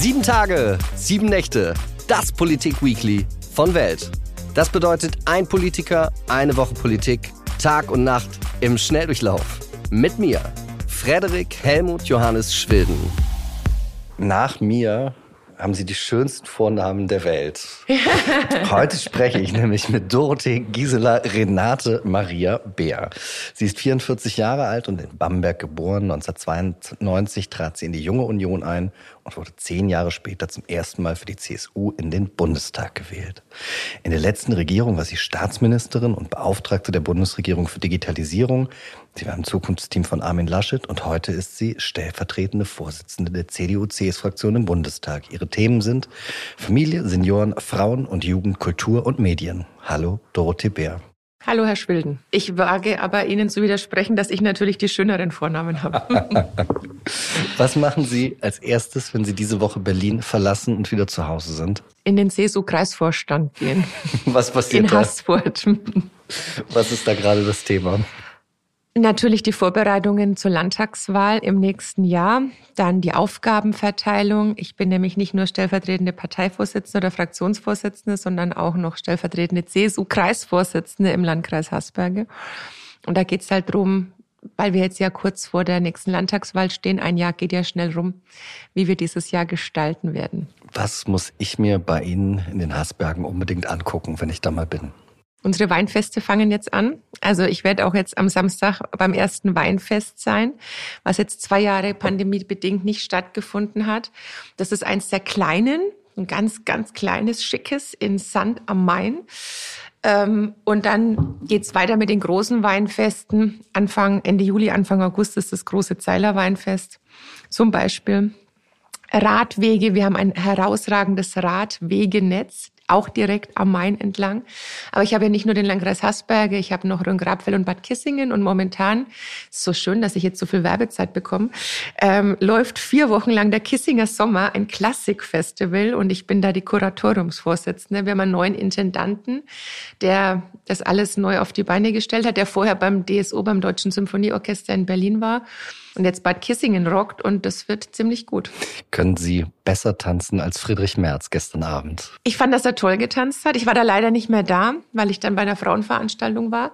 Sieben Tage, sieben Nächte. Das Politik-Weekly von Welt. Das bedeutet ein Politiker, eine Woche Politik, Tag und Nacht im Schnelldurchlauf. Mit mir, Frederik Helmut Johannes Schwilden. Nach mir haben Sie die schönsten Vornamen der Welt. Heute spreche ich nämlich mit Dorothee Gisela Renate Maria Beer. Sie ist 44 Jahre alt und in Bamberg geboren. 1992 trat sie in die Junge Union ein und wurde zehn Jahre später zum ersten Mal für die CSU in den Bundestag gewählt. In der letzten Regierung war sie Staatsministerin und Beauftragte der Bundesregierung für Digitalisierung. Sie war im Zukunftsteam von Armin Laschet und heute ist sie stellvertretende Vorsitzende der CDU-CS-Fraktion im Bundestag. Ihre Themen sind Familie, Senioren, Frauen und Jugend, Kultur und Medien. Hallo, Dorothee Bär. Hallo, Herr Schwilden. Ich wage aber Ihnen zu widersprechen, dass ich natürlich die schöneren Vornamen habe. Was machen Sie als erstes, wenn Sie diese Woche Berlin verlassen und wieder zu Hause sind? In den CSU-Kreisvorstand gehen. Was passiert In da? Haßfurt. Was ist da gerade das Thema? Natürlich die Vorbereitungen zur Landtagswahl im nächsten Jahr, dann die Aufgabenverteilung. Ich bin nämlich nicht nur stellvertretende Parteivorsitzende oder Fraktionsvorsitzende, sondern auch noch stellvertretende CSU-Kreisvorsitzende im Landkreis Hasberge. Und da geht's halt drum, weil wir jetzt ja kurz vor der nächsten Landtagswahl stehen, ein Jahr geht ja schnell rum, wie wir dieses Jahr gestalten werden. Was muss ich mir bei Ihnen in den Hasbergen unbedingt angucken, wenn ich da mal bin? Unsere Weinfeste fangen jetzt an. Also ich werde auch jetzt am Samstag beim ersten Weinfest sein, was jetzt zwei Jahre pandemiebedingt nicht stattgefunden hat. Das ist eins der kleinen, ein ganz, ganz kleines, schickes in Sand am Main. Ähm, und dann geht's weiter mit den großen Weinfesten. Anfang, Ende Juli, Anfang August ist das große Zeiler Weinfest zum Beispiel. Radwege, wir haben ein herausragendes Radwegenetz auch direkt am Main entlang. Aber ich habe ja nicht nur den Landkreis Hasberge, ich habe noch Rhön-Grabfell und Bad Kissingen und momentan, so schön, dass ich jetzt so viel Werbezeit bekomme, ähm, läuft vier Wochen lang der Kissinger Sommer, ein Klassikfestival und ich bin da die Kuratoriumsvorsitzende. Wir haben einen neuen Intendanten, der das alles neu auf die Beine gestellt hat, der vorher beim DSO, beim Deutschen Symphonieorchester in Berlin war und jetzt Bad Kissingen rockt und das wird ziemlich gut. Können Sie besser tanzen als Friedrich Merz gestern Abend? Ich fand, dass er toll getanzt hat. Ich war da leider nicht mehr da, weil ich dann bei einer Frauenveranstaltung war.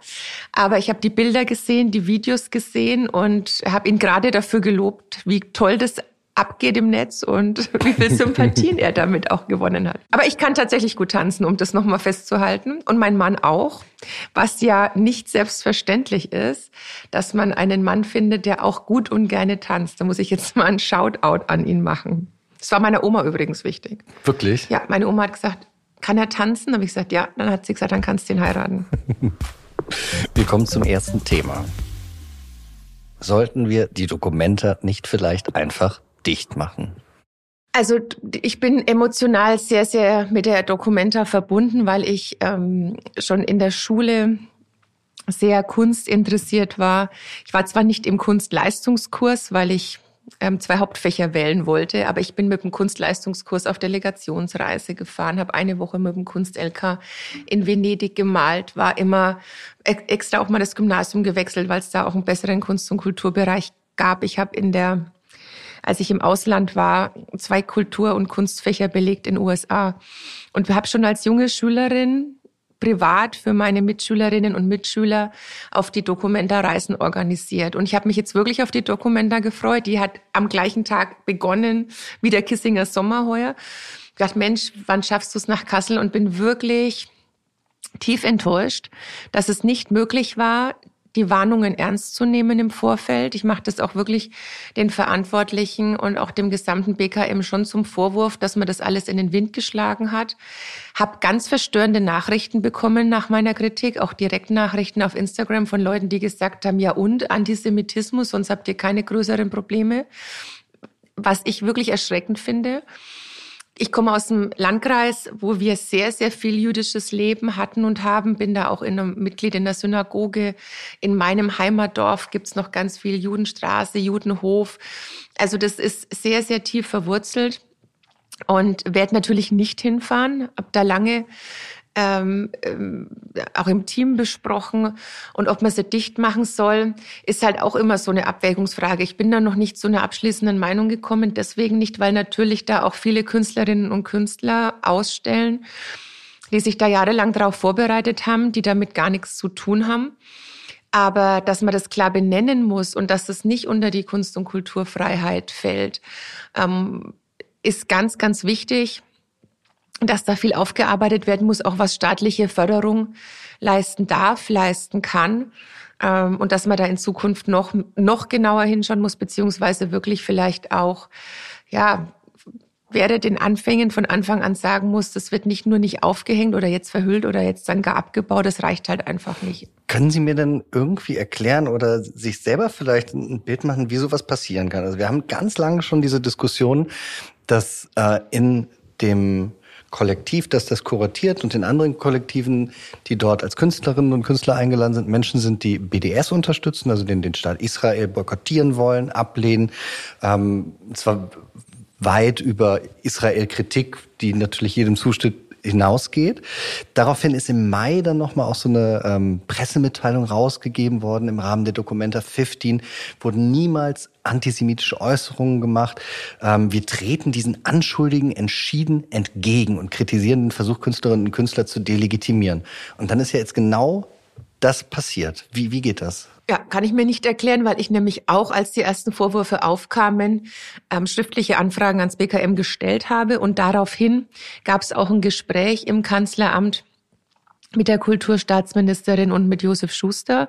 Aber ich habe die Bilder gesehen, die Videos gesehen und habe ihn gerade dafür gelobt, wie toll das abgeht im Netz und wie viel Sympathien er damit auch gewonnen hat. Aber ich kann tatsächlich gut tanzen, um das nochmal festzuhalten. Und mein Mann auch, was ja nicht selbstverständlich ist, dass man einen Mann findet, der auch gut und gerne tanzt. Da muss ich jetzt mal einen Shoutout an ihn machen. Das war meiner Oma übrigens wichtig. Wirklich? Ja, meine Oma hat gesagt, kann er tanzen? Habe ich gesagt, ja. Dann hat sie gesagt, dann kannst du ihn heiraten. Wir kommen zum ersten Thema. Sollten wir die Dokumenta nicht vielleicht einfach dicht machen? Also ich bin emotional sehr, sehr mit der Documenta verbunden, weil ich ähm, schon in der Schule sehr kunstinteressiert war. Ich war zwar nicht im Kunstleistungskurs, weil ich ähm, zwei Hauptfächer wählen wollte, aber ich bin mit dem Kunstleistungskurs auf Delegationsreise gefahren, habe eine Woche mit dem Kunst-LK in Venedig gemalt, war immer extra auch mal das Gymnasium gewechselt, weil es da auch einen besseren Kunst- und Kulturbereich gab. Ich habe in der als ich im Ausland war, zwei Kultur- und Kunstfächer belegt in USA. Und habe schon als junge Schülerin privat für meine Mitschülerinnen und Mitschüler auf die Documenta-Reisen organisiert. Und ich habe mich jetzt wirklich auf die Documenta gefreut. Die hat am gleichen Tag begonnen wie der Kissinger Sommer heuer. Ich dachte, Mensch, wann schaffst du es nach Kassel? Und bin wirklich tief enttäuscht, dass es nicht möglich war, die Warnungen ernst zu nehmen im Vorfeld. Ich mache das auch wirklich den Verantwortlichen und auch dem gesamten BKM schon zum Vorwurf, dass man das alles in den Wind geschlagen hat. Hab ganz verstörende Nachrichten bekommen nach meiner Kritik, auch Direktnachrichten auf Instagram von Leuten, die gesagt haben, ja und Antisemitismus, sonst habt ihr keine größeren Probleme. Was ich wirklich erschreckend finde. Ich komme aus einem Landkreis, wo wir sehr, sehr viel jüdisches Leben hatten und haben. Bin da auch in einem Mitglied in der Synagoge. In meinem Heimatdorf gibt's noch ganz viel Judenstraße, Judenhof. Also das ist sehr, sehr tief verwurzelt und werde natürlich nicht hinfahren. Hab da lange ähm, ähm, auch im Team besprochen. Und ob man sie dicht machen soll, ist halt auch immer so eine Abwägungsfrage. Ich bin da noch nicht zu einer abschließenden Meinung gekommen, deswegen nicht, weil natürlich da auch viele Künstlerinnen und Künstler ausstellen, die sich da jahrelang darauf vorbereitet haben, die damit gar nichts zu tun haben. Aber dass man das klar benennen muss und dass das nicht unter die Kunst- und Kulturfreiheit fällt, ähm, ist ganz, ganz wichtig dass da viel aufgearbeitet werden muss, auch was staatliche Förderung leisten darf, leisten kann. Ähm, und dass man da in Zukunft noch, noch genauer hinschauen muss, beziehungsweise wirklich vielleicht auch, ja, wäre den Anfängen von Anfang an sagen muss, das wird nicht nur nicht aufgehängt oder jetzt verhüllt oder jetzt dann gar abgebaut, das reicht halt einfach nicht. Können Sie mir denn irgendwie erklären oder sich selber vielleicht ein Bild machen, wie sowas passieren kann? Also wir haben ganz lange schon diese Diskussion, dass äh, in dem Kollektiv, das das kuratiert und in anderen Kollektiven, die dort als Künstlerinnen und Künstler eingeladen sind, Menschen sind, die BDS unterstützen, also den, den Staat Israel boykottieren wollen, ablehnen. Ähm, zwar weit über Israel-Kritik, die natürlich jedem zusteht, hinausgeht. Daraufhin ist im Mai dann nochmal auch so eine ähm, Pressemitteilung rausgegeben worden im Rahmen der Dokumenta 15, wurden niemals antisemitische Äußerungen gemacht. Ähm, wir treten diesen Anschuldigen entschieden entgegen und kritisieren den Versuch, Künstlerinnen und Künstler zu delegitimieren. Und dann ist ja jetzt genau das passiert. Wie, wie geht das? Ja, kann ich mir nicht erklären, weil ich nämlich auch, als die ersten Vorwürfe aufkamen, ähm, schriftliche Anfragen ans BKM gestellt habe. Und daraufhin gab es auch ein Gespräch im Kanzleramt mit der Kulturstaatsministerin und mit Josef Schuster,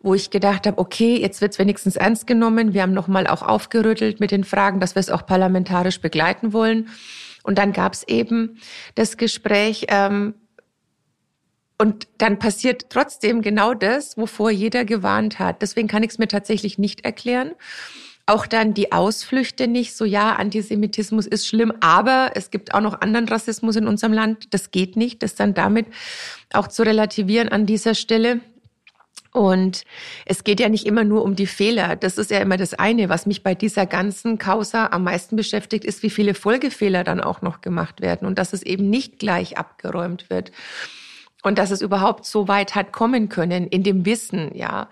wo ich gedacht habe, okay, jetzt wird's wenigstens ernst genommen. Wir haben nochmal auch aufgerüttelt mit den Fragen, dass wir es auch parlamentarisch begleiten wollen. Und dann gab's eben das Gespräch, ähm, und dann passiert trotzdem genau das, wovor jeder gewarnt hat. Deswegen kann ich es mir tatsächlich nicht erklären. Auch dann die Ausflüchte nicht, so ja, Antisemitismus ist schlimm, aber es gibt auch noch anderen Rassismus in unserem Land. Das geht nicht, das dann damit auch zu relativieren an dieser Stelle. Und es geht ja nicht immer nur um die Fehler. Das ist ja immer das eine. Was mich bei dieser ganzen Causa am meisten beschäftigt, ist, wie viele Folgefehler dann auch noch gemacht werden und dass es eben nicht gleich abgeräumt wird. Und dass es überhaupt so weit hat kommen können in dem Wissen, ja.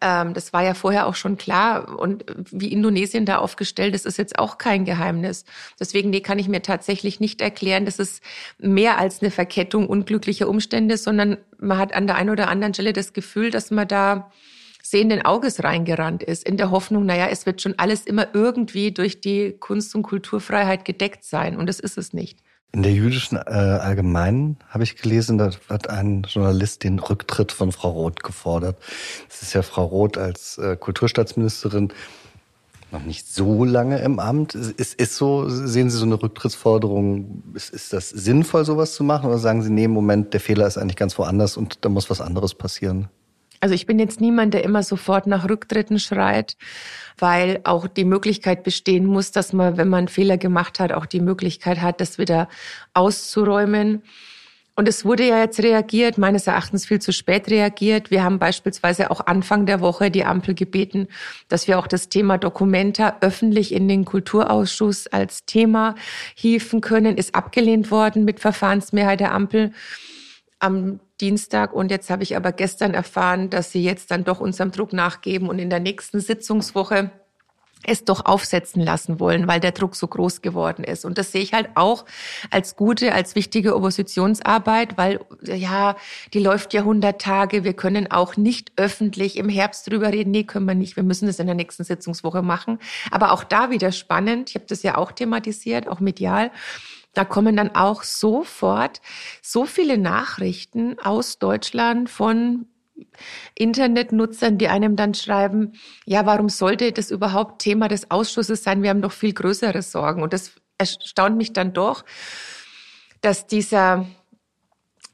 Ähm, das war ja vorher auch schon klar. Und wie Indonesien da aufgestellt ist, ist jetzt auch kein Geheimnis. Deswegen, nee, kann ich mir tatsächlich nicht erklären, dass es mehr als eine Verkettung unglücklicher Umstände, sondern man hat an der einen oder anderen Stelle das Gefühl, dass man da sehenden Auges reingerannt ist, in der Hoffnung, naja, es wird schon alles immer irgendwie durch die Kunst- und Kulturfreiheit gedeckt sein. Und das ist es nicht. In der jüdischen äh, Allgemeinen habe ich gelesen, da hat ein Journalist den Rücktritt von Frau Roth gefordert. Es ist ja Frau Roth als äh, Kulturstaatsministerin noch nicht so lange im Amt. Ist, ist so, sehen Sie so eine Rücktrittsforderung, ist, ist das sinnvoll, sowas zu machen? Oder sagen Sie, nee, im Moment, der Fehler ist eigentlich ganz woanders und da muss was anderes passieren? Also ich bin jetzt niemand, der immer sofort nach Rücktritten schreit, weil auch die Möglichkeit bestehen muss, dass man, wenn man Fehler gemacht hat, auch die Möglichkeit hat, das wieder auszuräumen. Und es wurde ja jetzt reagiert, meines Erachtens viel zu spät reagiert. Wir haben beispielsweise auch Anfang der Woche die Ampel gebeten, dass wir auch das Thema Dokumenta öffentlich in den Kulturausschuss als Thema hieven können. Ist abgelehnt worden mit Verfahrensmehrheit der Ampel am Dienstag. Und jetzt habe ich aber gestern erfahren, dass sie jetzt dann doch unserem Druck nachgeben und in der nächsten Sitzungswoche es doch aufsetzen lassen wollen, weil der Druck so groß geworden ist. Und das sehe ich halt auch als gute, als wichtige Oppositionsarbeit, weil ja, die läuft ja 100 Tage. Wir können auch nicht öffentlich im Herbst drüber reden. Nee, können wir nicht. Wir müssen das in der nächsten Sitzungswoche machen. Aber auch da wieder spannend. Ich habe das ja auch thematisiert, auch medial. Da kommen dann auch sofort so viele Nachrichten aus Deutschland von Internetnutzern, die einem dann schreiben, ja, warum sollte das überhaupt Thema des Ausschusses sein? Wir haben doch viel größere Sorgen. Und das erstaunt mich dann doch, dass dieser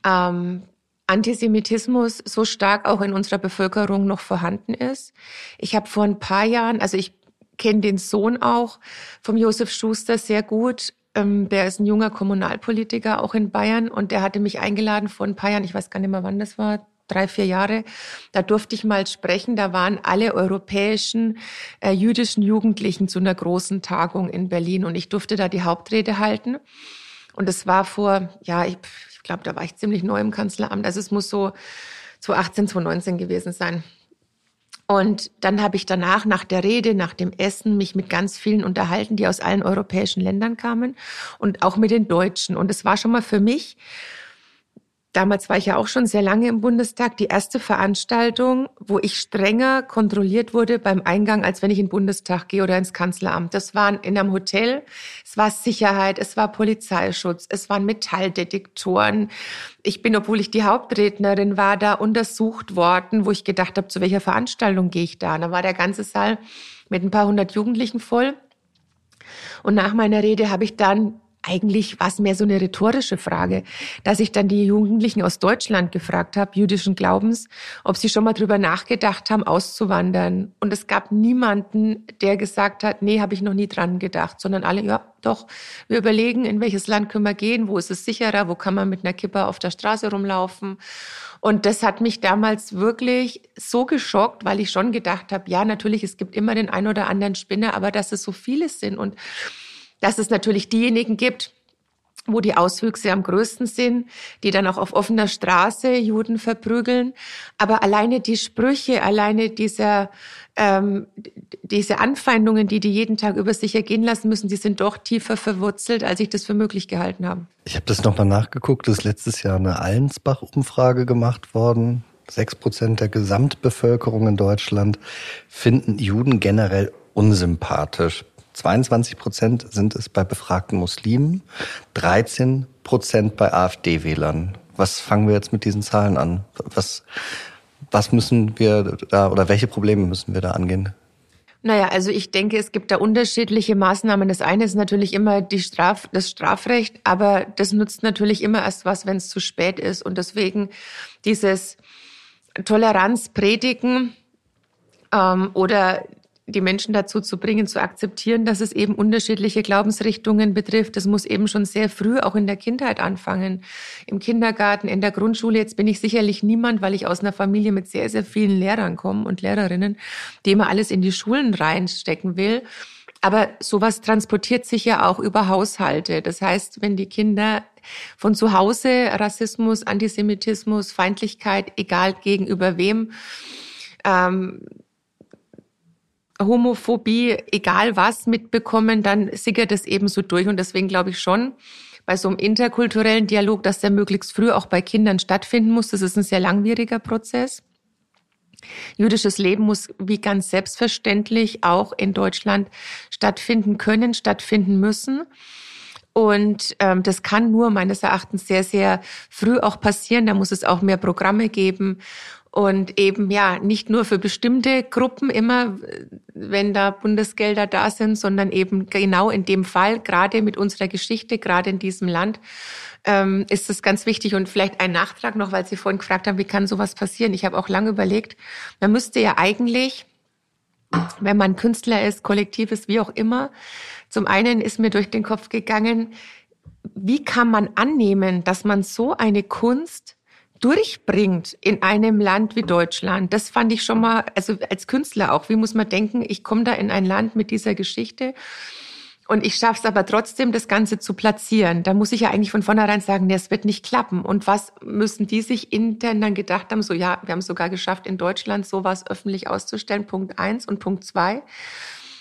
ähm, Antisemitismus so stark auch in unserer Bevölkerung noch vorhanden ist. Ich habe vor ein paar Jahren, also ich kenne den Sohn auch vom Josef Schuster sehr gut, ähm, der ist ein junger Kommunalpolitiker, auch in Bayern. Und der hatte mich eingeladen vor ein paar Jahren, ich weiß gar nicht mehr, wann das war, drei, vier Jahre. Da durfte ich mal sprechen. Da waren alle europäischen äh, jüdischen Jugendlichen zu einer großen Tagung in Berlin. Und ich durfte da die Hauptrede halten. Und es war vor, ja, ich, glaube, da war ich ziemlich neu im Kanzleramt. Also es muss so 2018, 2019 gewesen sein. Und dann habe ich danach, nach der Rede, nach dem Essen, mich mit ganz vielen unterhalten, die aus allen europäischen Ländern kamen und auch mit den Deutschen. Und es war schon mal für mich damals war ich ja auch schon sehr lange im Bundestag, die erste Veranstaltung, wo ich strenger kontrolliert wurde beim Eingang, als wenn ich in den Bundestag gehe oder ins Kanzleramt. Das war in einem Hotel, es war Sicherheit, es war Polizeischutz, es waren Metalldetektoren. Ich bin, obwohl ich die Hauptrednerin war, da untersucht worden, wo ich gedacht habe, zu welcher Veranstaltung gehe ich da? da war der ganze Saal mit ein paar hundert Jugendlichen voll. Und nach meiner Rede habe ich dann eigentlich war es mehr so eine rhetorische Frage, dass ich dann die Jugendlichen aus Deutschland gefragt habe, jüdischen Glaubens, ob sie schon mal drüber nachgedacht haben, auszuwandern. Und es gab niemanden, der gesagt hat, nee, habe ich noch nie dran gedacht, sondern alle, ja, doch, wir überlegen, in welches Land können wir gehen, wo ist es sicherer, wo kann man mit einer Kipper auf der Straße rumlaufen. Und das hat mich damals wirklich so geschockt, weil ich schon gedacht habe, ja, natürlich, es gibt immer den ein oder anderen Spinner, aber dass es so viele sind und dass es natürlich diejenigen gibt, wo die Auswüchse am größten sind, die dann auch auf offener Straße Juden verprügeln. Aber alleine die Sprüche, alleine dieser, ähm, diese Anfeindungen, die die jeden Tag über sich ergehen lassen müssen, die sind doch tiefer verwurzelt, als ich das für möglich gehalten habe. Ich habe das nochmal nachgeguckt, es ist letztes Jahr eine Allensbach-Umfrage gemacht worden. Sechs Prozent der Gesamtbevölkerung in Deutschland finden Juden generell unsympathisch. 22 Prozent sind es bei befragten Muslimen, 13 Prozent bei AfD-Wählern. Was fangen wir jetzt mit diesen Zahlen an? Was, was müssen wir da oder welche Probleme müssen wir da angehen? Naja, also ich denke, es gibt da unterschiedliche Maßnahmen. Das eine ist natürlich immer die Straf, das Strafrecht, aber das nutzt natürlich immer erst was, wenn es zu spät ist. Und deswegen dieses Toleranz predigen ähm, oder die Menschen dazu zu bringen, zu akzeptieren, dass es eben unterschiedliche Glaubensrichtungen betrifft. Das muss eben schon sehr früh auch in der Kindheit anfangen. Im Kindergarten, in der Grundschule. Jetzt bin ich sicherlich niemand, weil ich aus einer Familie mit sehr, sehr vielen Lehrern komme und Lehrerinnen, die immer alles in die Schulen reinstecken will. Aber sowas transportiert sich ja auch über Haushalte. Das heißt, wenn die Kinder von zu Hause Rassismus, Antisemitismus, Feindlichkeit, egal gegenüber wem, ähm, Homophobie, egal was, mitbekommen, dann sickert es eben so durch. Und deswegen glaube ich schon, bei so einem interkulturellen Dialog, dass der möglichst früh auch bei Kindern stattfinden muss. Das ist ein sehr langwieriger Prozess. Jüdisches Leben muss wie ganz selbstverständlich auch in Deutschland stattfinden können, stattfinden müssen. Und ähm, das kann nur meines Erachtens sehr, sehr früh auch passieren. Da muss es auch mehr Programme geben und eben ja nicht nur für bestimmte Gruppen immer, wenn da Bundesgelder da sind, sondern eben genau in dem Fall, gerade mit unserer Geschichte, gerade in diesem Land, ähm, ist das ganz wichtig. Und vielleicht ein Nachtrag noch, weil Sie vorhin gefragt haben, wie kann sowas passieren? Ich habe auch lange überlegt, man müsste ja eigentlich, wenn man Künstler ist, Kollektiv ist, wie auch immer, zum einen ist mir durch den Kopf gegangen, wie kann man annehmen, dass man so eine Kunst durchbringt in einem Land wie Deutschland. Das fand ich schon mal, also als Künstler auch, wie muss man denken, ich komme da in ein Land mit dieser Geschichte und ich schaffe es aber trotzdem, das Ganze zu platzieren. Da muss ich ja eigentlich von vornherein sagen, nee, es wird nicht klappen. Und was müssen die sich intern dann gedacht haben? So, ja, wir haben es sogar geschafft, in Deutschland sowas öffentlich auszustellen. Punkt eins und Punkt zwei.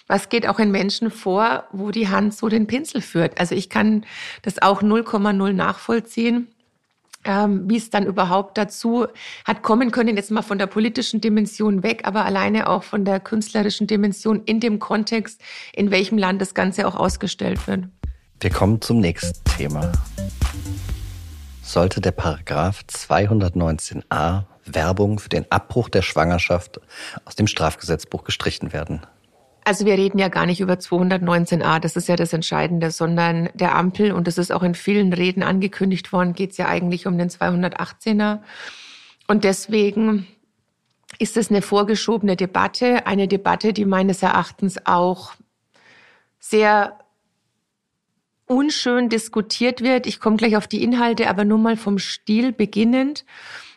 Was geht auch in Menschen vor, wo die Hand so den Pinsel führt? Also ich kann das auch 0,0 nachvollziehen ähm, wie es dann überhaupt dazu hat kommen können, jetzt mal von der politischen Dimension weg, aber alleine auch von der künstlerischen Dimension in dem Kontext, in welchem Land das Ganze auch ausgestellt wird. Wir kommen zum nächsten Thema. Sollte der Paragraph 219a Werbung für den Abbruch der Schwangerschaft aus dem Strafgesetzbuch gestrichen werden? Also wir reden ja gar nicht über 219a, das ist ja das Entscheidende, sondern der Ampel, und das ist auch in vielen Reden angekündigt worden, geht es ja eigentlich um den 218er. Und deswegen ist es eine vorgeschobene Debatte, eine Debatte, die meines Erachtens auch sehr unschön diskutiert wird. Ich komme gleich auf die Inhalte, aber nur mal vom Stil beginnend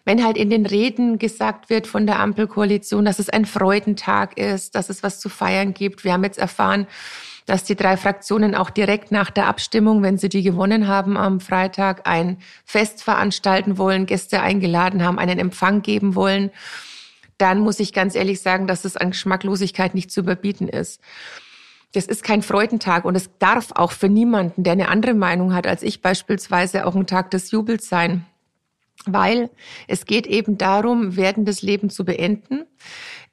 wenn halt in den Reden gesagt wird von der Ampelkoalition, dass es ein Freudentag ist, dass es was zu feiern gibt. Wir haben jetzt erfahren, dass die drei Fraktionen auch direkt nach der Abstimmung, wenn sie die gewonnen haben am Freitag, ein Fest veranstalten wollen, Gäste eingeladen haben, einen Empfang geben wollen, dann muss ich ganz ehrlich sagen, dass es an Geschmacklosigkeit nicht zu überbieten ist. Das ist kein Freudentag und es darf auch für niemanden, der eine andere Meinung hat als ich beispielsweise, auch ein Tag des Jubels sein weil es geht eben darum, werdendes Leben zu beenden.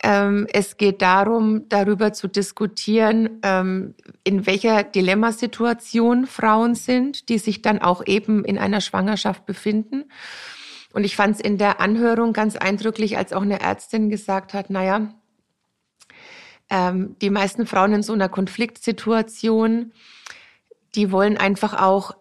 Ähm, es geht darum, darüber zu diskutieren, ähm, in welcher Dilemmasituation Frauen sind, die sich dann auch eben in einer Schwangerschaft befinden. Und ich fand es in der Anhörung ganz eindrücklich, als auch eine Ärztin gesagt hat, naja, ähm, die meisten Frauen in so einer Konfliktsituation, die wollen einfach auch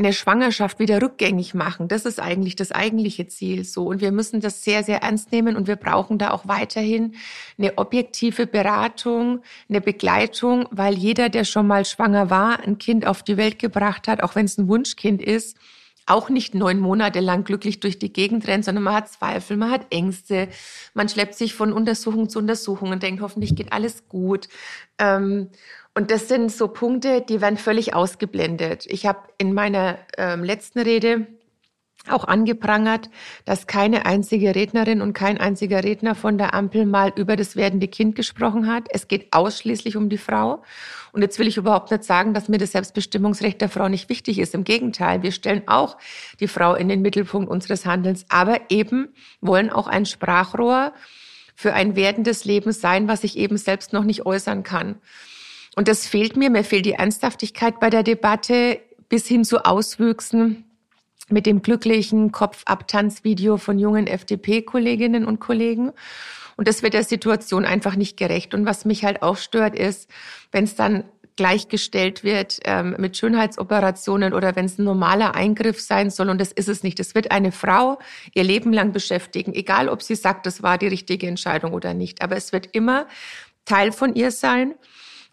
eine Schwangerschaft wieder rückgängig machen. Das ist eigentlich das eigentliche Ziel so. Und wir müssen das sehr, sehr ernst nehmen und wir brauchen da auch weiterhin eine objektive Beratung, eine Begleitung, weil jeder, der schon mal schwanger war, ein Kind auf die Welt gebracht hat, auch wenn es ein Wunschkind ist, auch nicht neun Monate lang glücklich durch die Gegend rennt, sondern man hat Zweifel, man hat Ängste, man schleppt sich von Untersuchung zu Untersuchung und denkt, hoffentlich geht alles gut. Ähm, und das sind so Punkte, die werden völlig ausgeblendet. Ich habe in meiner ähm, letzten Rede auch angeprangert, dass keine einzige Rednerin und kein einziger Redner von der Ampel mal über das werdende Kind gesprochen hat. Es geht ausschließlich um die Frau. Und jetzt will ich überhaupt nicht sagen, dass mir das Selbstbestimmungsrecht der Frau nicht wichtig ist. Im Gegenteil, wir stellen auch die Frau in den Mittelpunkt unseres Handelns, aber eben wollen auch ein Sprachrohr für ein werdendes Leben sein, was ich eben selbst noch nicht äußern kann. Und das fehlt mir. Mir fehlt die Ernsthaftigkeit bei der Debatte bis hin zu Auswüchsen mit dem glücklichen Kopfabtanzvideo von jungen FDP-Kolleginnen und Kollegen. Und das wird der Situation einfach nicht gerecht. Und was mich halt auch stört, ist, wenn es dann gleichgestellt wird ähm, mit Schönheitsoperationen oder wenn es ein normaler Eingriff sein soll. Und das ist es nicht. Es wird eine Frau ihr Leben lang beschäftigen, egal ob sie sagt, das war die richtige Entscheidung oder nicht. Aber es wird immer Teil von ihr sein.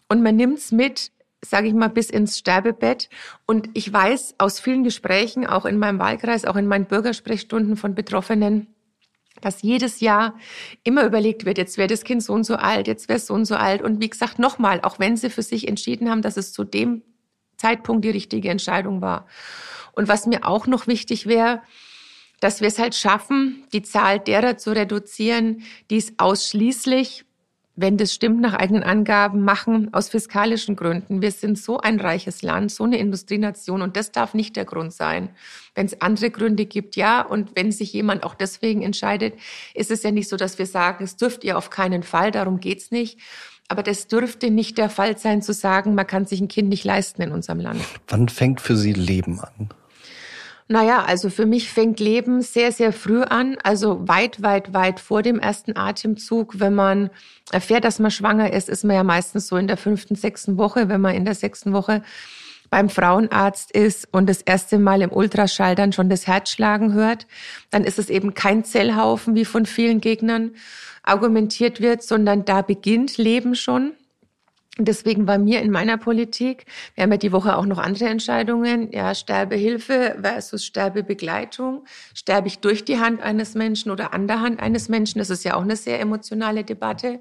Und man nimmt's mit, sage ich mal, bis ins Sterbebett. Und ich weiß aus vielen Gesprächen, auch in meinem Wahlkreis, auch in meinen Bürgersprechstunden von Betroffenen, dass jedes Jahr immer überlegt wird, jetzt wäre das Kind so und so alt, jetzt wäre es so und so alt. Und wie gesagt, nochmal, auch wenn sie für sich entschieden haben, dass es zu dem Zeitpunkt die richtige Entscheidung war. Und was mir auch noch wichtig wäre, dass wir es halt schaffen, die Zahl derer zu reduzieren, die es ausschließlich wenn das stimmt, nach eigenen Angaben machen, aus fiskalischen Gründen. Wir sind so ein reiches Land, so eine Industrienation und das darf nicht der Grund sein. Wenn es andere Gründe gibt, ja. Und wenn sich jemand auch deswegen entscheidet, ist es ja nicht so, dass wir sagen, es dürft ihr auf keinen Fall, darum geht's nicht. Aber das dürfte nicht der Fall sein, zu sagen, man kann sich ein Kind nicht leisten in unserem Land. Wann fängt für Sie Leben an? Naja, also für mich fängt Leben sehr, sehr früh an, also weit, weit, weit vor dem ersten Atemzug. Wenn man erfährt, dass man schwanger ist, ist man ja meistens so in der fünften, sechsten Woche. Wenn man in der sechsten Woche beim Frauenarzt ist und das erste Mal im Ultraschall dann schon das Herz schlagen hört, dann ist es eben kein Zellhaufen, wie von vielen Gegnern argumentiert wird, sondern da beginnt Leben schon. Deswegen war mir in meiner Politik, wir haben ja die Woche auch noch andere Entscheidungen, ja, Sterbehilfe versus Sterbebegleitung. Sterbe ich durch die Hand eines Menschen oder an der Hand eines Menschen? Das ist ja auch eine sehr emotionale Debatte.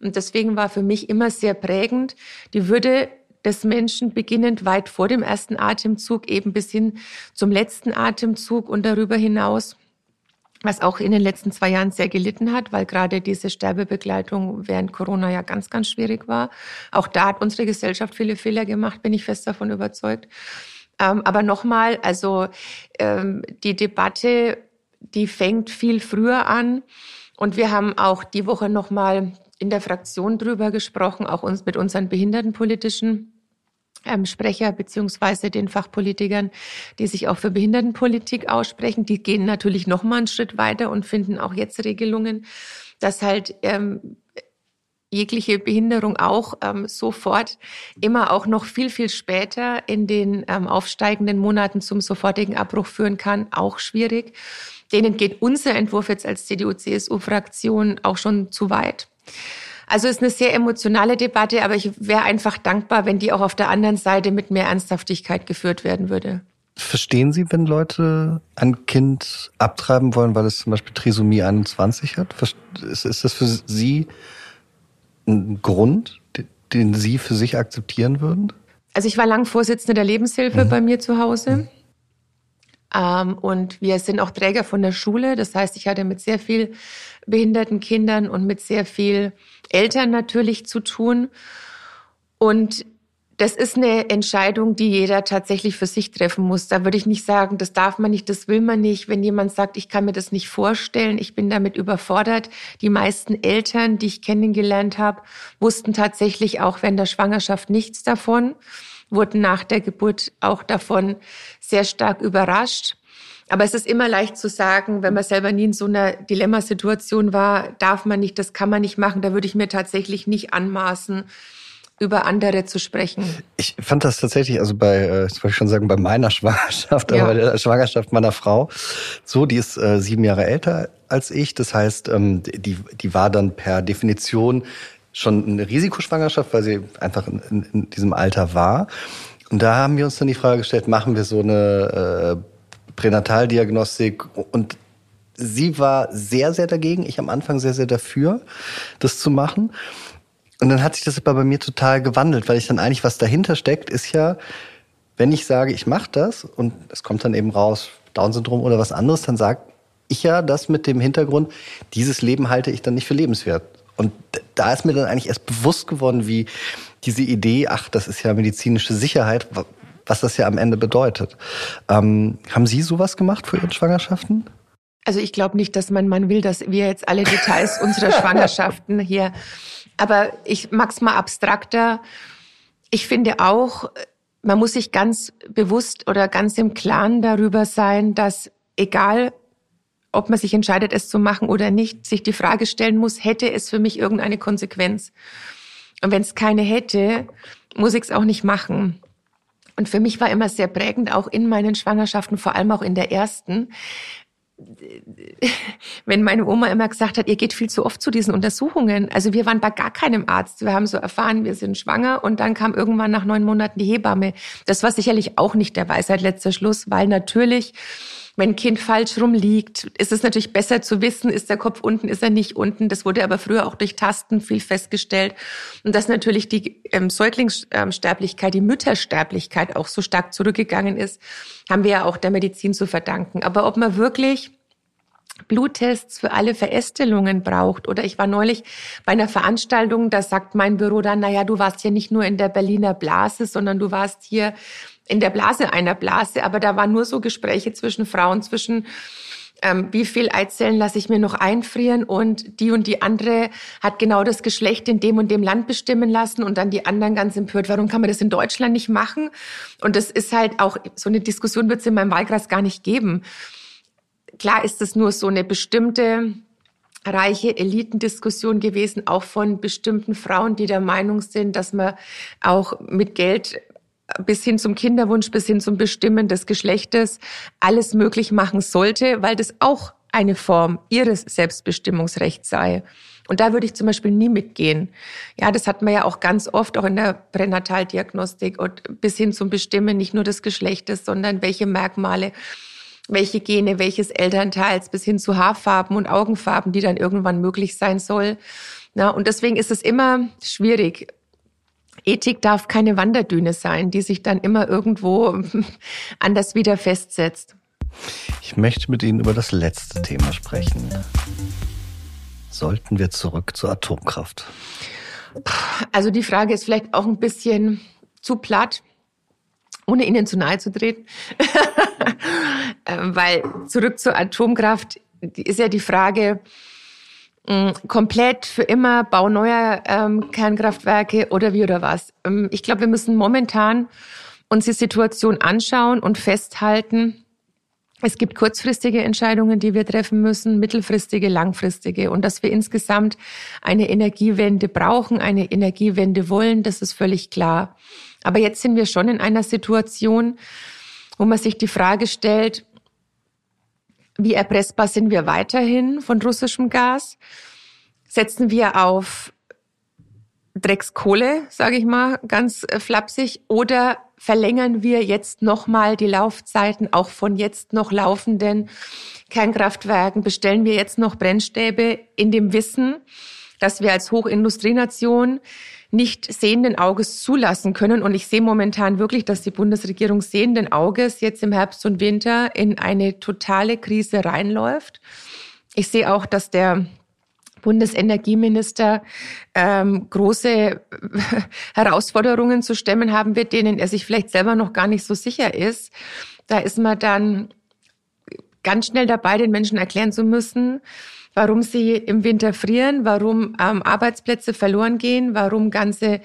Und deswegen war für mich immer sehr prägend die Würde des Menschen beginnend weit vor dem ersten Atemzug eben bis hin zum letzten Atemzug und darüber hinaus was auch in den letzten zwei Jahren sehr gelitten hat, weil gerade diese Sterbebegleitung während Corona ja ganz, ganz schwierig war. Auch da hat unsere Gesellschaft viele Fehler gemacht, bin ich fest davon überzeugt. Ähm, aber nochmal, also ähm, die Debatte, die fängt viel früher an. Und wir haben auch die Woche nochmal in der Fraktion drüber gesprochen, auch uns mit unseren behindertenpolitischen Sprecher beziehungsweise den Fachpolitikern, die sich auch für Behindertenpolitik aussprechen, die gehen natürlich noch mal einen Schritt weiter und finden auch jetzt Regelungen, dass halt ähm, jegliche Behinderung auch ähm, sofort immer auch noch viel, viel später in den ähm, aufsteigenden Monaten zum sofortigen Abbruch führen kann, auch schwierig. Denen geht unser Entwurf jetzt als CDU-CSU-Fraktion auch schon zu weit. Also es ist eine sehr emotionale Debatte, aber ich wäre einfach dankbar, wenn die auch auf der anderen Seite mit mehr Ernsthaftigkeit geführt werden würde. Verstehen Sie, wenn Leute ein Kind abtreiben wollen, weil es zum Beispiel Trisomie 21 hat? Ist, ist das für Sie ein Grund, den Sie für sich akzeptieren würden? Also ich war lang Vorsitzende der Lebenshilfe mhm. bei mir zu Hause. Mhm. Ähm, und wir sind auch Träger von der Schule. Das heißt, ich hatte mit sehr viel behinderten Kindern und mit sehr viel Eltern natürlich zu tun. Und das ist eine Entscheidung, die jeder tatsächlich für sich treffen muss. Da würde ich nicht sagen, das darf man nicht, das will man nicht. Wenn jemand sagt, ich kann mir das nicht vorstellen, ich bin damit überfordert. Die meisten Eltern, die ich kennengelernt habe, wussten tatsächlich auch während der Schwangerschaft nichts davon, wurden nach der Geburt auch davon sehr stark überrascht. Aber es ist immer leicht zu sagen, wenn man selber nie in so einer Dilemmasituation war, darf man nicht, das kann man nicht machen. Da würde ich mir tatsächlich nicht anmaßen, über andere zu sprechen. Ich fand das tatsächlich, also bei, äh, das wollte ich schon sagen, bei meiner Schwangerschaft, ja. aber bei der Schwangerschaft meiner Frau, so, die ist äh, sieben Jahre älter als ich. Das heißt, ähm, die, die war dann per Definition schon eine Risikoschwangerschaft, weil sie einfach in, in, diesem Alter war. Und da haben wir uns dann die Frage gestellt, machen wir so eine äh, Pränataldiagnostik und sie war sehr, sehr dagegen, ich am Anfang sehr, sehr dafür, das zu machen. Und dann hat sich das aber bei mir total gewandelt, weil ich dann eigentlich, was dahinter steckt, ist ja, wenn ich sage, ich mache das und es kommt dann eben raus, Down-Syndrom oder was anderes, dann sage ich ja das mit dem Hintergrund, dieses Leben halte ich dann nicht für lebenswert. Und da ist mir dann eigentlich erst bewusst geworden, wie diese Idee, ach, das ist ja medizinische Sicherheit, was das ja am Ende bedeutet. Ähm, haben Sie sowas gemacht für Ihren Schwangerschaften? Also ich glaube nicht, dass man man will, dass wir jetzt alle Details unserer Schwangerschaften hier aber ich mag's mal abstrakter. Ich finde auch, man muss sich ganz bewusst oder ganz im Klaren darüber sein, dass egal, ob man sich entscheidet, es zu machen oder nicht, sich die Frage stellen muss, hätte es für mich irgendeine Konsequenz? Und wenn es keine hätte, muss ich es auch nicht machen. Und für mich war immer sehr prägend, auch in meinen Schwangerschaften, vor allem auch in der ersten, wenn meine Oma immer gesagt hat, ihr geht viel zu oft zu diesen Untersuchungen. Also wir waren bei gar keinem Arzt. Wir haben so erfahren, wir sind schwanger und dann kam irgendwann nach neun Monaten die Hebamme. Das war sicherlich auch nicht der Weisheit letzter Schluss, weil natürlich wenn ein Kind falsch rumliegt, ist es natürlich besser zu wissen, ist der Kopf unten, ist er nicht unten. Das wurde aber früher auch durch Tasten viel festgestellt. Und dass natürlich die ähm, Säuglingssterblichkeit, die Müttersterblichkeit auch so stark zurückgegangen ist, haben wir ja auch der Medizin zu verdanken. Aber ob man wirklich Bluttests für alle Verästelungen braucht. Oder ich war neulich bei einer Veranstaltung, da sagt mein Büro dann, naja, du warst ja nicht nur in der Berliner Blase, sondern du warst hier in der Blase einer Blase, aber da waren nur so Gespräche zwischen Frauen, zwischen ähm, wie viel Eizellen lasse ich mir noch einfrieren und die und die andere hat genau das Geschlecht in dem und dem Land bestimmen lassen und dann die anderen ganz empört, warum kann man das in Deutschland nicht machen? Und das ist halt auch, so eine Diskussion wird es in meinem Wahlkreis gar nicht geben. Klar ist es nur so eine bestimmte reiche Elitendiskussion gewesen, auch von bestimmten Frauen, die der Meinung sind, dass man auch mit Geld bis hin zum Kinderwunsch, bis hin zum Bestimmen des Geschlechtes alles möglich machen sollte, weil das auch eine Form ihres Selbstbestimmungsrechts sei. Und da würde ich zum Beispiel nie mitgehen. Ja, das hat man ja auch ganz oft, auch in der Pränataldiagnostik und bis hin zum Bestimmen nicht nur des Geschlechtes, sondern welche Merkmale, welche Gene, welches Elternteils bis hin zu Haarfarben und Augenfarben, die dann irgendwann möglich sein soll. Ja, und deswegen ist es immer schwierig. Ethik darf keine Wanderdüne sein, die sich dann immer irgendwo anders wieder festsetzt. Ich möchte mit Ihnen über das letzte Thema sprechen. Sollten wir zurück zur Atomkraft? Also die Frage ist vielleicht auch ein bisschen zu platt, ohne Ihnen zu nahe zu treten. Ähm, weil zurück zur Atomkraft ist ja die Frage, Mm, komplett für immer Bau neuer ähm, Kernkraftwerke oder wie oder was. Ähm, ich glaube, wir müssen momentan uns die Situation anschauen und festhalten, es gibt kurzfristige Entscheidungen, die wir treffen müssen, mittelfristige, langfristige. Und dass wir insgesamt eine Energiewende brauchen, eine Energiewende wollen, das ist völlig klar. Aber jetzt sind wir schon in einer Situation, wo man sich die Frage stellt, wie erpressbar sind wir weiterhin von russischem Gas? Setzen wir auf Dreckskohle, sage ich mal, ganz äh, flapsig, oder verlängern wir jetzt nochmal die Laufzeiten auch von jetzt noch laufenden Kernkraftwerken? Bestellen wir jetzt noch Brennstäbe in dem Wissen, dass wir als Hochindustrienation nicht sehenden Auges zulassen können. Und ich sehe momentan wirklich, dass die Bundesregierung sehenden Auges jetzt im Herbst und Winter in eine totale Krise reinläuft. Ich sehe auch, dass der Bundesenergieminister ähm, große Herausforderungen zu stemmen haben wird, denen er sich vielleicht selber noch gar nicht so sicher ist. Da ist man dann ganz schnell dabei, den Menschen erklären zu müssen, warum sie im Winter frieren, warum ähm, Arbeitsplätze verloren gehen, warum ganze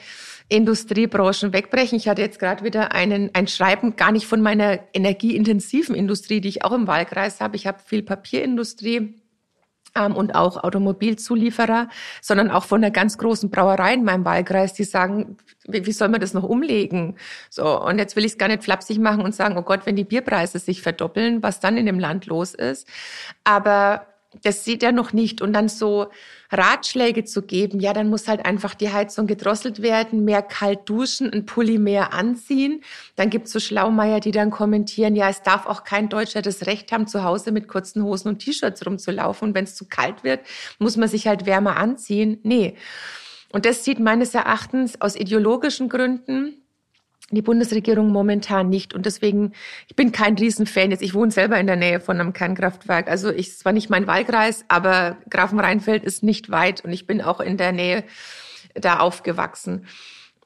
Industriebranchen wegbrechen. Ich hatte jetzt gerade wieder einen, ein Schreiben, gar nicht von meiner energieintensiven Industrie, die ich auch im Wahlkreis habe. Ich habe viel Papierindustrie ähm, und auch Automobilzulieferer, sondern auch von einer ganz großen Brauerei in meinem Wahlkreis, die sagen, wie, wie soll man das noch umlegen? So, und jetzt will ich es gar nicht flapsig machen und sagen, oh Gott, wenn die Bierpreise sich verdoppeln, was dann in dem Land los ist. Aber das sieht er noch nicht. Und dann so Ratschläge zu geben, ja, dann muss halt einfach die Heizung gedrosselt werden, mehr kalt duschen, ein Pulli mehr anziehen. Dann gibt's so Schlaumeier, die dann kommentieren, ja, es darf auch kein Deutscher das Recht haben, zu Hause mit kurzen Hosen und T-Shirts rumzulaufen. Und wenn es zu kalt wird, muss man sich halt wärmer anziehen. Nee. Und das sieht meines Erachtens aus ideologischen Gründen die Bundesregierung momentan nicht. Und deswegen, ich bin kein Riesenfan jetzt. Ich wohne selber in der Nähe von einem Kernkraftwerk. Also ich, es war nicht mein Wahlkreis, aber Grafenrheinfeld ist nicht weit und ich bin auch in der Nähe da aufgewachsen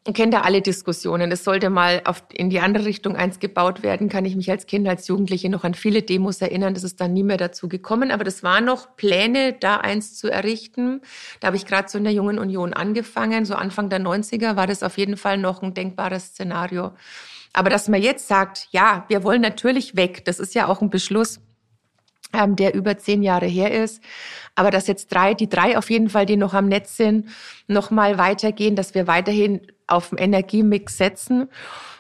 und kenne da alle Diskussionen. Es sollte mal auf, in die andere Richtung eins gebaut werden, kann ich mich als Kind, als Jugendliche noch an viele Demos erinnern. Das ist dann nie mehr dazu gekommen. Aber das waren noch Pläne, da eins zu errichten. Da habe ich gerade so in der Jungen Union angefangen. So Anfang der 90er war das auf jeden Fall noch ein denkbares Szenario. Aber dass man jetzt sagt, ja, wir wollen natürlich weg, das ist ja auch ein Beschluss, ähm, der über zehn Jahre her ist. Aber dass jetzt drei, die drei auf jeden Fall, die noch am Netz sind, noch mal weitergehen, dass wir weiterhin auf den Energiemix setzen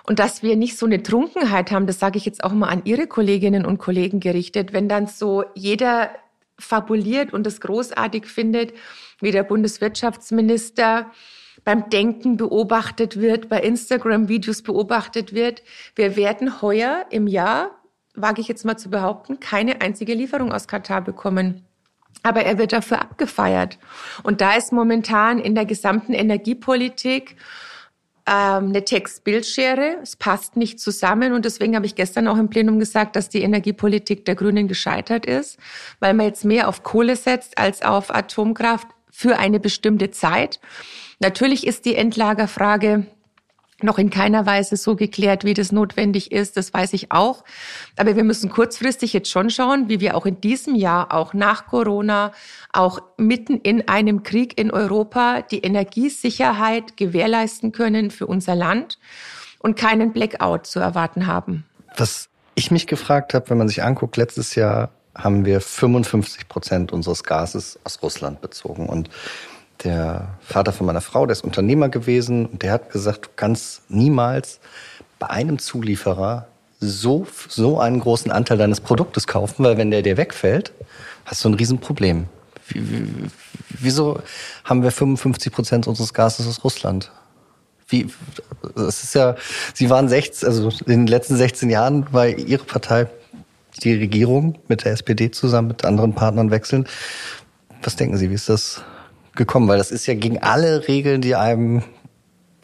und dass wir nicht so eine Trunkenheit haben, das sage ich jetzt auch mal an Ihre Kolleginnen und Kollegen gerichtet, wenn dann so jeder fabuliert und es großartig findet, wie der Bundeswirtschaftsminister beim Denken beobachtet wird, bei Instagram-Videos beobachtet wird. Wir werden heuer im Jahr, wage ich jetzt mal zu behaupten, keine einzige Lieferung aus Katar bekommen. Aber er wird dafür abgefeiert. Und da ist momentan in der gesamten Energiepolitik ähm, eine Text-Bild-Schere. Es passt nicht zusammen und deswegen habe ich gestern auch im Plenum gesagt, dass die Energiepolitik der Grünen gescheitert ist, weil man jetzt mehr auf Kohle setzt als auf Atomkraft für eine bestimmte Zeit. Natürlich ist die Endlagerfrage noch in keiner Weise so geklärt, wie das notwendig ist. Das weiß ich auch. Aber wir müssen kurzfristig jetzt schon schauen, wie wir auch in diesem Jahr, auch nach Corona, auch mitten in einem Krieg in Europa die Energiesicherheit gewährleisten können für unser Land und keinen Blackout zu erwarten haben. Was ich mich gefragt habe, wenn man sich anguckt, letztes Jahr haben wir 55 Prozent unseres Gases aus Russland bezogen und der Vater von meiner Frau, der ist Unternehmer gewesen und der hat gesagt, du kannst niemals bei einem Zulieferer so, so einen großen Anteil deines Produktes kaufen, weil wenn der dir wegfällt, hast du ein Riesenproblem. Wieso haben wir 55 Prozent unseres Gases aus Russland? Wie, das ist ja, Sie waren 16, also in den letzten 16 Jahren war Ihre Partei die Regierung mit der SPD zusammen mit anderen Partnern wechseln. Was denken Sie, wie ist das gekommen? Weil das ist ja gegen alle Regeln, die einem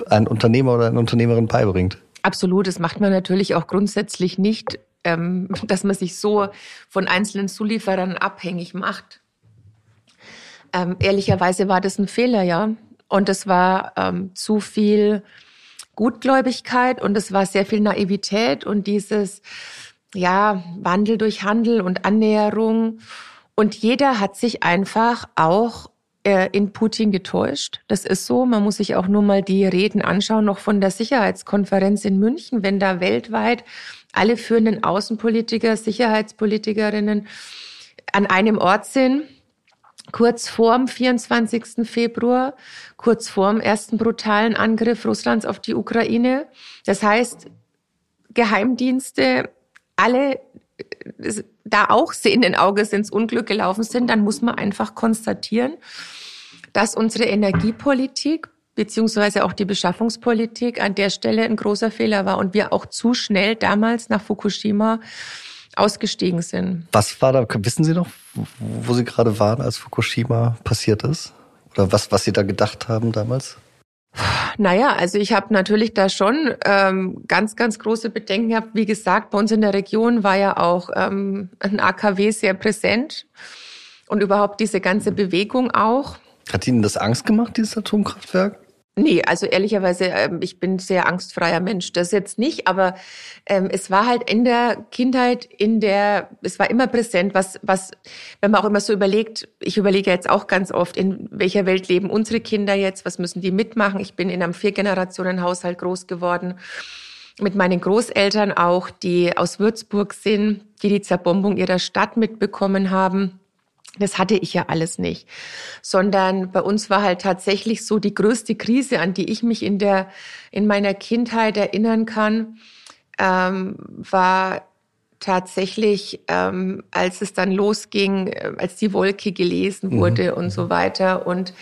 ein Unternehmer oder eine Unternehmerin beibringt. Absolut, das macht man natürlich auch grundsätzlich nicht, ähm, dass man sich so von einzelnen Zulieferern abhängig macht. Ähm, ehrlicherweise war das ein Fehler, ja. Und es war ähm, zu viel Gutgläubigkeit und es war sehr viel Naivität und dieses, ja, Wandel durch Handel und Annäherung. Und jeder hat sich einfach auch in Putin getäuscht. Das ist so. Man muss sich auch nur mal die Reden anschauen, noch von der Sicherheitskonferenz in München, wenn da weltweit alle führenden Außenpolitiker, Sicherheitspolitikerinnen an einem Ort sind. Kurz vorm 24. Februar, kurz vorm ersten brutalen Angriff Russlands auf die Ukraine. Das heißt, Geheimdienste, alle äh, da auch sehenden Auges ins Unglück gelaufen sind, dann muss man einfach konstatieren, dass unsere Energiepolitik beziehungsweise auch die Beschaffungspolitik an der Stelle ein großer Fehler war und wir auch zu schnell damals nach Fukushima ausgestiegen sind. Was war da, wissen Sie noch, wo Sie gerade waren, als Fukushima passiert ist? Oder was, was Sie da gedacht haben damals? Naja, also ich habe natürlich da schon ähm, ganz, ganz große Bedenken gehabt. Wie gesagt, bei uns in der Region war ja auch ähm, ein AKW sehr präsent und überhaupt diese ganze Bewegung auch. Hat Ihnen das Angst gemacht, dieses Atomkraftwerk? Nee, also ehrlicherweise, ähm, ich bin sehr angstfreier Mensch. Das jetzt nicht, aber ähm, es war halt in der Kindheit, in der, es war immer präsent, was, was, wenn man auch immer so überlegt, ich überlege jetzt auch ganz oft, in welcher Welt leben unsere Kinder jetzt, was müssen die mitmachen? Ich bin in einem Vier-Generationen-Haushalt groß geworden mit meinen Großeltern auch, die aus Würzburg sind, die die Zerbombung ihrer Stadt mitbekommen haben. Das hatte ich ja alles nicht, sondern bei uns war halt tatsächlich so die größte Krise, an die ich mich in der in meiner Kindheit erinnern kann, ähm, war tatsächlich, ähm, als es dann losging, äh, als die Wolke gelesen mhm. wurde mhm. und so weiter und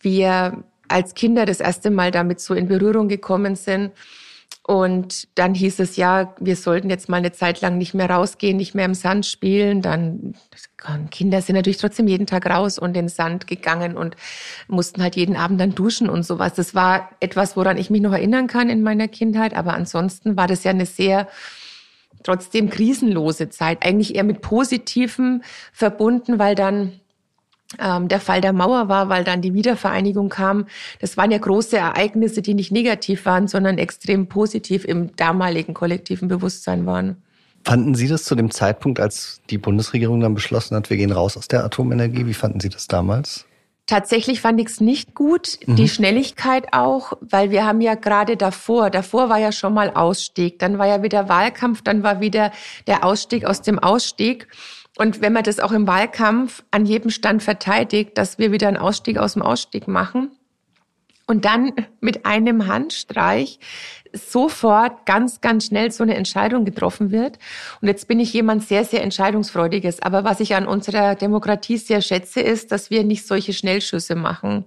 wir als Kinder das erste Mal damit so in Berührung gekommen sind und dann hieß es ja, wir sollten jetzt mal eine Zeit lang nicht mehr rausgehen, nicht mehr im Sand spielen. Dann Kinder sind natürlich trotzdem jeden Tag raus und in den Sand gegangen und mussten halt jeden Abend dann duschen und sowas. Das war etwas, woran ich mich noch erinnern kann in meiner Kindheit. Aber ansonsten war das ja eine sehr trotzdem krisenlose Zeit, eigentlich eher mit Positivem verbunden, weil dann der Fall der Mauer war, weil dann die Wiedervereinigung kam. Das waren ja große Ereignisse, die nicht negativ waren, sondern extrem positiv im damaligen kollektiven Bewusstsein waren. Fanden Sie das zu dem Zeitpunkt, als die Bundesregierung dann beschlossen hat, wir gehen raus aus der Atomenergie? Wie fanden Sie das damals? Tatsächlich fand ich es nicht gut, mhm. die Schnelligkeit auch, weil wir haben ja gerade davor, davor war ja schon mal Ausstieg, dann war ja wieder Wahlkampf, dann war wieder der Ausstieg aus dem Ausstieg. Und wenn man das auch im Wahlkampf an jedem Stand verteidigt, dass wir wieder einen Ausstieg aus dem Ausstieg machen und dann mit einem Handstreich sofort ganz, ganz schnell so eine Entscheidung getroffen wird. Und jetzt bin ich jemand sehr, sehr entscheidungsfreudiges. Aber was ich an unserer Demokratie sehr schätze, ist, dass wir nicht solche Schnellschüsse machen.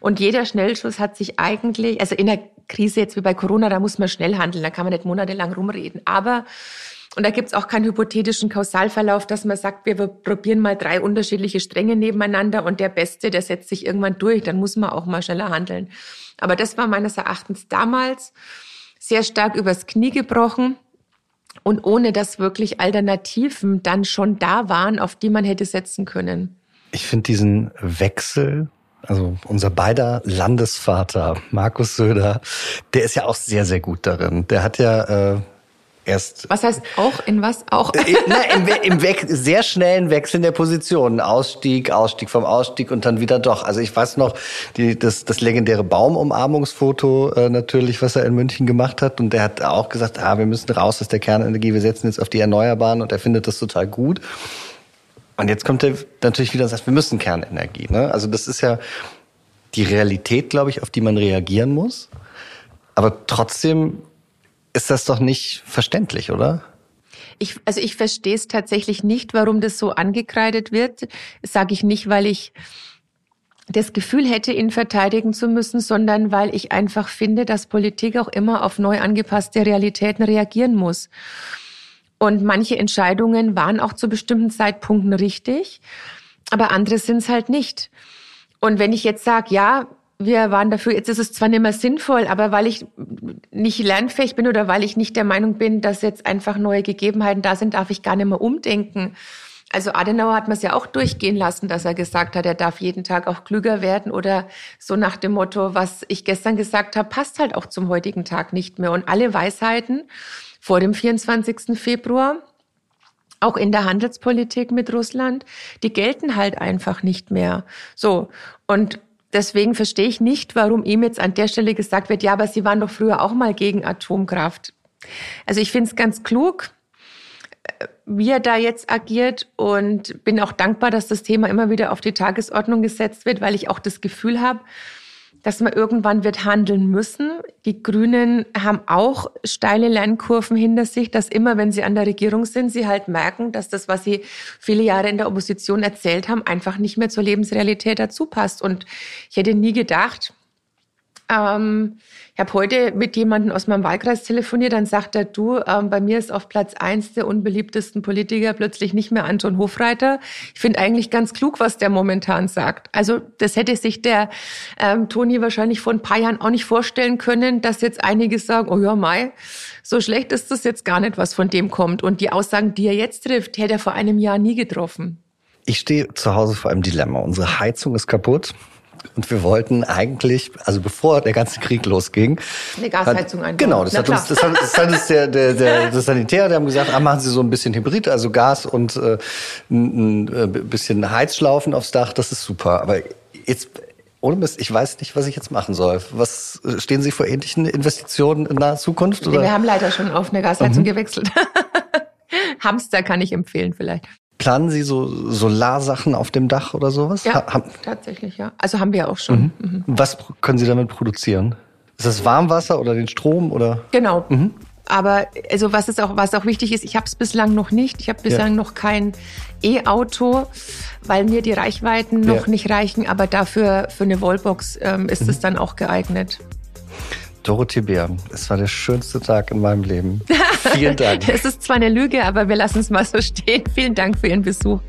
Und jeder Schnellschuss hat sich eigentlich, also in der Krise jetzt wie bei Corona, da muss man schnell handeln, da kann man nicht monatelang rumreden. Aber und da gibt's auch keinen hypothetischen Kausalverlauf, dass man sagt, wir probieren mal drei unterschiedliche Stränge nebeneinander und der Beste, der setzt sich irgendwann durch, dann muss man auch mal schneller handeln. Aber das war meines Erachtens damals sehr stark übers Knie gebrochen und ohne dass wirklich Alternativen dann schon da waren, auf die man hätte setzen können. Ich finde diesen Wechsel also unser beider Landesvater, Markus Söder, der ist ja auch sehr, sehr gut darin. Der hat ja äh, erst. Was heißt auch in was auch? Äh, na, im, im We sehr schnellen Wechseln der Positionen. Ausstieg, Ausstieg vom Ausstieg und dann wieder doch. Also ich weiß noch, die, das, das legendäre Baumumarmungsfoto äh, natürlich, was er in München gemacht hat. Und der hat auch gesagt, ah, wir müssen raus aus der Kernenergie, wir setzen jetzt auf die Erneuerbaren und er findet das total gut. Und jetzt kommt er natürlich wieder und sagt, wir müssen Kernenergie. Ne? Also das ist ja die Realität, glaube ich, auf die man reagieren muss. Aber trotzdem ist das doch nicht verständlich, oder? Ich, also ich verstehe es tatsächlich nicht, warum das so angekreidet wird. Sage ich nicht, weil ich das Gefühl hätte, ihn verteidigen zu müssen, sondern weil ich einfach finde, dass Politik auch immer auf neu angepasste Realitäten reagieren muss. Und manche Entscheidungen waren auch zu bestimmten Zeitpunkten richtig, aber andere sind es halt nicht. Und wenn ich jetzt sage, ja, wir waren dafür, jetzt ist es zwar nicht mehr sinnvoll, aber weil ich nicht lernfähig bin oder weil ich nicht der Meinung bin, dass jetzt einfach neue Gegebenheiten da sind, darf ich gar nicht mehr umdenken. Also Adenauer hat man es ja auch durchgehen lassen, dass er gesagt hat, er darf jeden Tag auch klüger werden oder so nach dem Motto, was ich gestern gesagt habe, passt halt auch zum heutigen Tag nicht mehr. Und alle Weisheiten vor dem 24. Februar, auch in der Handelspolitik mit Russland, die gelten halt einfach nicht mehr. So. Und deswegen verstehe ich nicht, warum ihm jetzt an der Stelle gesagt wird, ja, aber Sie waren doch früher auch mal gegen Atomkraft. Also ich finde es ganz klug, äh, wie er da jetzt agiert und bin auch dankbar, dass das Thema immer wieder auf die Tagesordnung gesetzt wird, weil ich auch das Gefühl habe, dass man irgendwann wird handeln müssen. Die Grünen haben auch steile Lernkurven hinter sich, dass immer, wenn sie an der Regierung sind, sie halt merken, dass das, was sie viele Jahre in der Opposition erzählt haben, einfach nicht mehr zur Lebensrealität dazu passt. Und ich hätte nie gedacht, Ähm, ich habe heute mit jemandem aus meinem Wahlkreis telefoniert, dann sagt er, du, ähm, bei mir ist auf Platz eins der unbeliebtesten Politiker plötzlich nicht mehr Anton Hofreiter. Ich finde eigentlich ganz klug, was der momentan sagt. Also das hätte sich der ähm, Toni wahrscheinlich vor ein paar Jahren auch nicht vorstellen können, dass jetzt einige sagen, oh ja, Mai, so schlecht ist das jetzt gar nicht, was von dem kommt. Und die Aussagen, die er jetzt trifft, hätte er vor einem Jahr nie getroffen. Ich stehe zu Hause vor einem Dilemma. Unsere Heizung ist kaputt. Und wir wollten eigentlich, also bevor der ganze Krieg losging. Eine Gasheizung einbauen. Genau, das hat uns, das hat, das hat uns der, der, der, der Sanitär, der haben gesagt, ah, machen Sie so ein bisschen Hybrid, also Gas und äh, ein, ein äh, bisschen Heizschlaufen aufs Dach, das ist super. Aber jetzt, ohne Mist, ich weiß nicht, was ich jetzt machen soll. Was stehen Sie vor ähnlichen Investitionen in naher Zukunft? Oder? Wir haben leider schon auf eine Gasheizung mhm. gewechselt. Hamster kann ich empfehlen vielleicht. Planen Sie so Solarsachen auf dem Dach oder sowas? Ja, ha tatsächlich, ja. Also haben wir auch schon. Mhm. Mhm. Was können Sie damit produzieren? Ist das Warmwasser oder den Strom oder? Genau. Mhm. Aber also was ist auch was auch wichtig ist, ich habe es bislang noch nicht. Ich habe bislang ja. noch kein E-Auto, weil mir die Reichweiten noch ja. nicht reichen. Aber dafür für eine Wallbox ähm, ist es mhm. dann auch geeignet. Dorothee Bär, es war der schönste Tag in meinem Leben. Vielen Dank. es ist zwar eine Lüge, aber wir lassen es mal so stehen. Vielen Dank für Ihren Besuch.